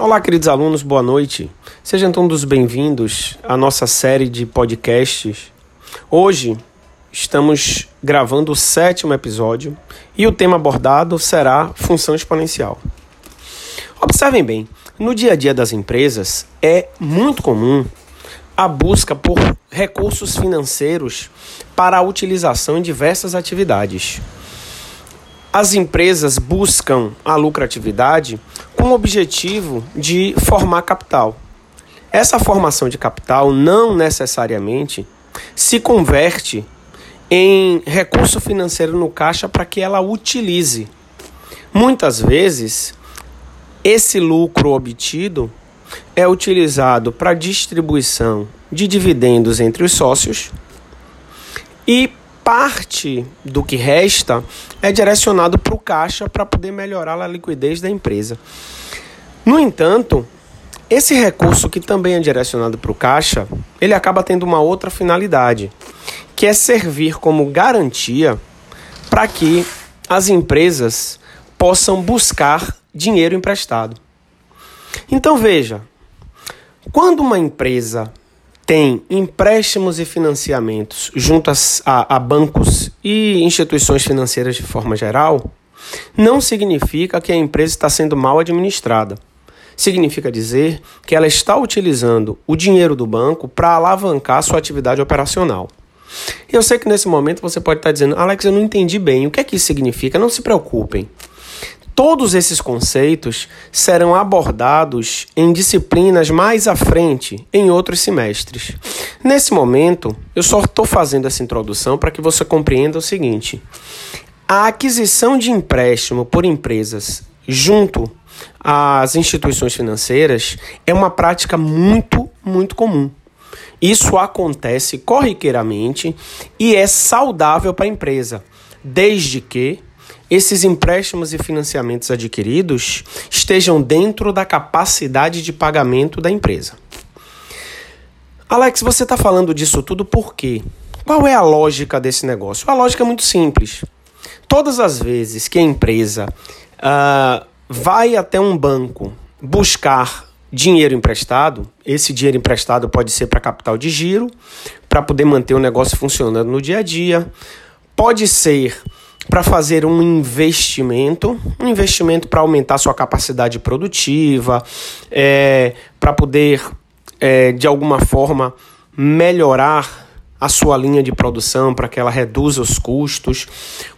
Olá, queridos alunos, boa noite. Sejam todos bem-vindos à nossa série de podcasts. Hoje estamos gravando o sétimo episódio e o tema abordado será função exponencial. Observem bem, no dia a dia das empresas é muito comum a busca por recursos financeiros para a utilização em diversas atividades. As empresas buscam a lucratividade com o objetivo de formar capital. Essa formação de capital não necessariamente se converte em recurso financeiro no caixa para que ela utilize. Muitas vezes, esse lucro obtido é utilizado para distribuição de dividendos entre os sócios e parte do que resta é direcionado para o caixa para poder melhorar a liquidez da empresa. No entanto, esse recurso que também é direcionado para o caixa, ele acaba tendo uma outra finalidade, que é servir como garantia para que as empresas possam buscar dinheiro emprestado. Então veja, quando uma empresa tem empréstimos e financiamentos junto a, a, bancos e instituições financeiras de forma geral, não significa que a empresa está sendo mal administrada. Significa dizer que ela está utilizando o dinheiro do banco para alavancar sua atividade operacional. Eu sei que nesse momento você pode estar dizendo, Alex, eu não entendi bem. O que é que isso significa? Não se preocupem. Todos esses conceitos serão abordados em disciplinas mais à frente, em outros semestres. Nesse momento, eu só estou fazendo essa introdução para que você compreenda o seguinte: a aquisição de empréstimo por empresas junto às instituições financeiras é uma prática muito, muito comum. Isso acontece corriqueiramente e é saudável para a empresa, desde que esses empréstimos e financiamentos adquiridos estejam dentro da capacidade de pagamento da empresa. Alex, você está falando disso tudo por quê? Qual é a lógica desse negócio? A lógica é muito simples. Todas as vezes que a empresa uh, vai até um banco buscar dinheiro emprestado, esse dinheiro emprestado pode ser para capital de giro, para poder manter o negócio funcionando no dia a dia, pode ser para fazer um investimento, um investimento para aumentar sua capacidade produtiva, é, para poder, é, de alguma forma, melhorar a sua linha de produção para que ela reduza os custos,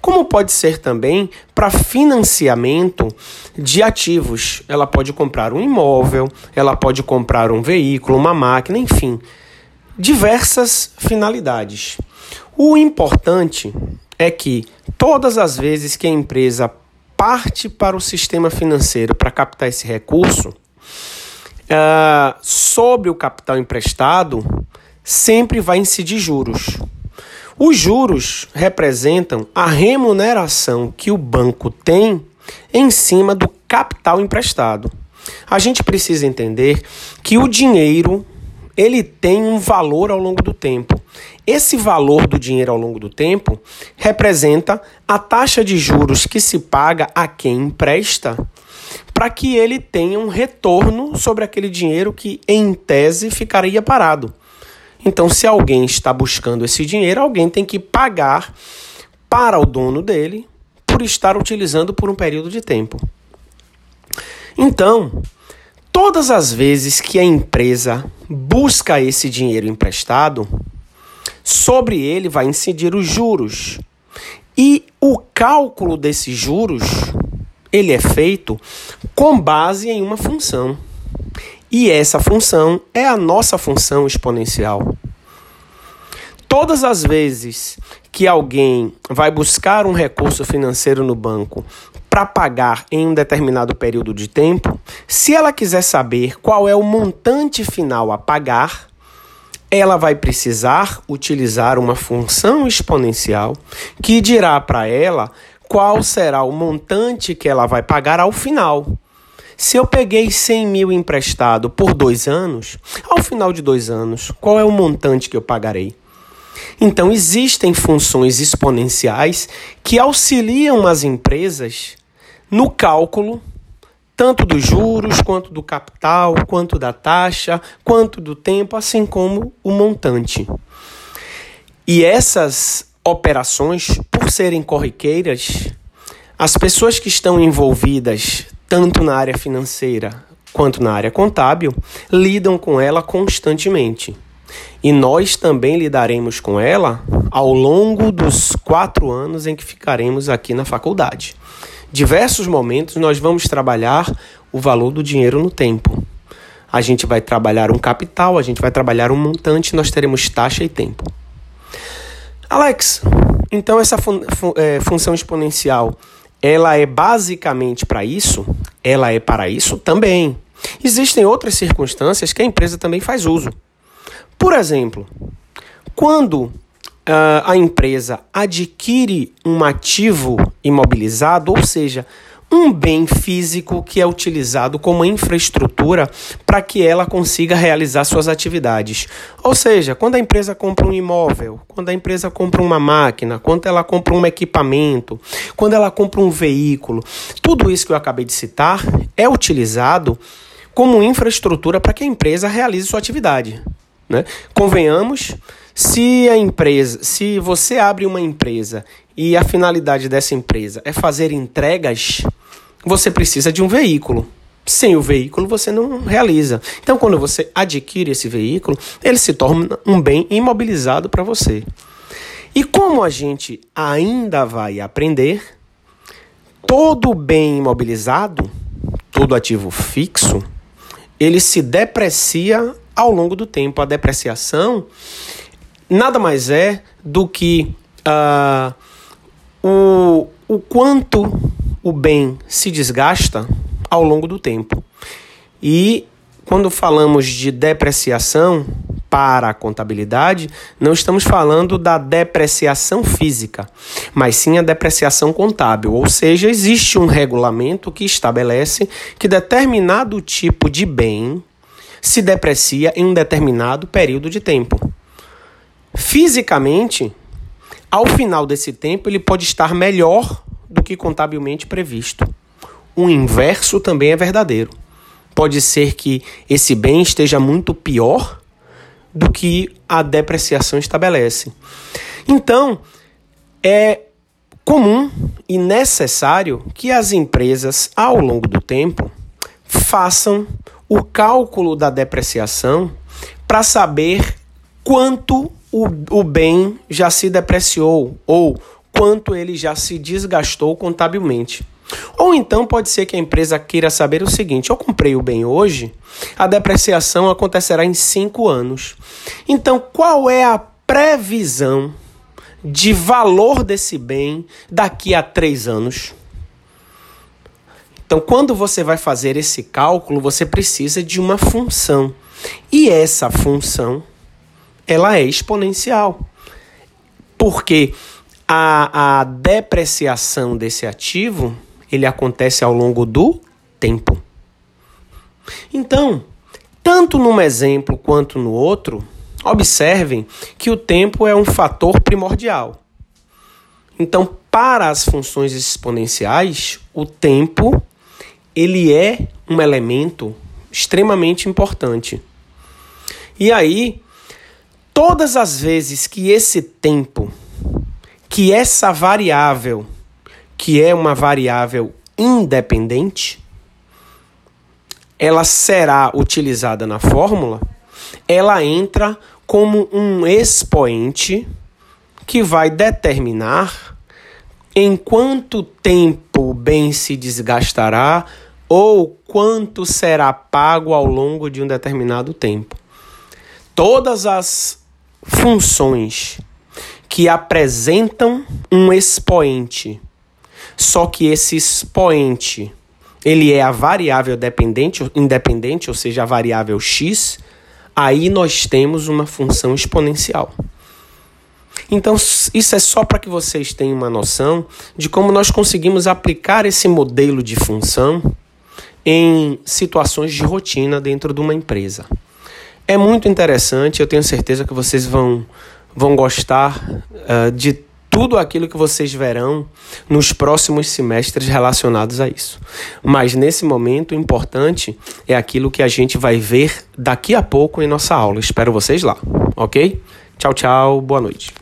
como pode ser também para financiamento de ativos. Ela pode comprar um imóvel, ela pode comprar um veículo, uma máquina, enfim, diversas finalidades. O importante é que todas as vezes que a empresa parte para o sistema financeiro para captar esse recurso, uh, sobre o capital emprestado, sempre vai incidir juros. Os juros representam a remuneração que o banco tem em cima do capital emprestado. A gente precisa entender que o dinheiro ele tem um valor ao longo do tempo. Esse valor do dinheiro ao longo do tempo representa a taxa de juros que se paga a quem empresta para que ele tenha um retorno sobre aquele dinheiro que, em tese, ficaria parado. Então, se alguém está buscando esse dinheiro, alguém tem que pagar para o dono dele por estar utilizando por um período de tempo. Então, Todas as vezes que a empresa busca esse dinheiro emprestado, sobre ele vai incidir os juros. E o cálculo desses juros, ele é feito com base em uma função. E essa função é a nossa função exponencial. Todas as vezes que alguém vai buscar um recurso financeiro no banco para pagar em um determinado período de tempo, se ela quiser saber qual é o montante final a pagar, ela vai precisar utilizar uma função exponencial que dirá para ela qual será o montante que ela vai pagar ao final. Se eu peguei 100 mil emprestado por dois anos, ao final de dois anos, qual é o montante que eu pagarei? Então, existem funções exponenciais que auxiliam as empresas no cálculo tanto dos juros, quanto do capital, quanto da taxa, quanto do tempo, assim como o montante. E essas operações, por serem corriqueiras, as pessoas que estão envolvidas tanto na área financeira quanto na área contábil lidam com ela constantemente. E nós também lidaremos com ela ao longo dos quatro anos em que ficaremos aqui na faculdade. Diversos momentos nós vamos trabalhar o valor do dinheiro no tempo. A gente vai trabalhar um capital, a gente vai trabalhar um montante, nós teremos taxa e tempo. Alex, então essa fun fun é, função exponencial, ela é basicamente para isso? Ela é para isso também. Existem outras circunstâncias que a empresa também faz uso. Por exemplo, quando uh, a empresa adquire um ativo imobilizado, ou seja, um bem físico que é utilizado como infraestrutura para que ela consiga realizar suas atividades. Ou seja, quando a empresa compra um imóvel, quando a empresa compra uma máquina, quando ela compra um equipamento, quando ela compra um veículo, tudo isso que eu acabei de citar é utilizado como infraestrutura para que a empresa realize sua atividade. Né? Convenhamos, se a empresa, se você abre uma empresa e a finalidade dessa empresa é fazer entregas, você precisa de um veículo. Sem o veículo você não realiza. Então, quando você adquire esse veículo, ele se torna um bem imobilizado para você. E como a gente ainda vai aprender, todo bem imobilizado, todo ativo fixo, ele se deprecia ao longo do tempo. A depreciação nada mais é do que uh, o, o quanto o bem se desgasta ao longo do tempo. E quando falamos de depreciação para a contabilidade, não estamos falando da depreciação física, mas sim a depreciação contábil, ou seja, existe um regulamento que estabelece que determinado tipo de bem se deprecia em um determinado período de tempo. Fisicamente, ao final desse tempo, ele pode estar melhor do que contabilmente previsto. O inverso também é verdadeiro. Pode ser que esse bem esteja muito pior do que a depreciação estabelece. Então, é comum e necessário que as empresas, ao longo do tempo, façam o cálculo da depreciação para saber quanto o, o bem já se depreciou ou quanto ele já se desgastou contabilmente. Ou então pode ser que a empresa queira saber o seguinte: eu comprei o bem hoje, a depreciação acontecerá em cinco anos. Então, qual é a previsão de valor desse bem daqui a três anos? Então, quando você vai fazer esse cálculo, você precisa de uma função. E essa função, ela é exponencial. Porque a, a depreciação desse ativo, ele acontece ao longo do tempo. Então, tanto num exemplo quanto no outro, observem que o tempo é um fator primordial. Então, para as funções exponenciais, o tempo ele é um elemento extremamente importante. E aí, todas as vezes que esse tempo, que essa variável, que é uma variável independente, ela será utilizada na fórmula, ela entra como um expoente que vai determinar em quanto tempo o bem se desgastará ou quanto será pago ao longo de um determinado tempo. Todas as funções que apresentam um expoente, só que esse expoente ele é a variável dependente, independente, ou seja, a variável x, aí nós temos uma função exponencial. Então, isso é só para que vocês tenham uma noção de como nós conseguimos aplicar esse modelo de função em situações de rotina dentro de uma empresa. É muito interessante, eu tenho certeza que vocês vão, vão gostar uh, de tudo aquilo que vocês verão nos próximos semestres relacionados a isso. Mas nesse momento, o importante é aquilo que a gente vai ver daqui a pouco em nossa aula. Espero vocês lá, ok? Tchau, tchau, boa noite.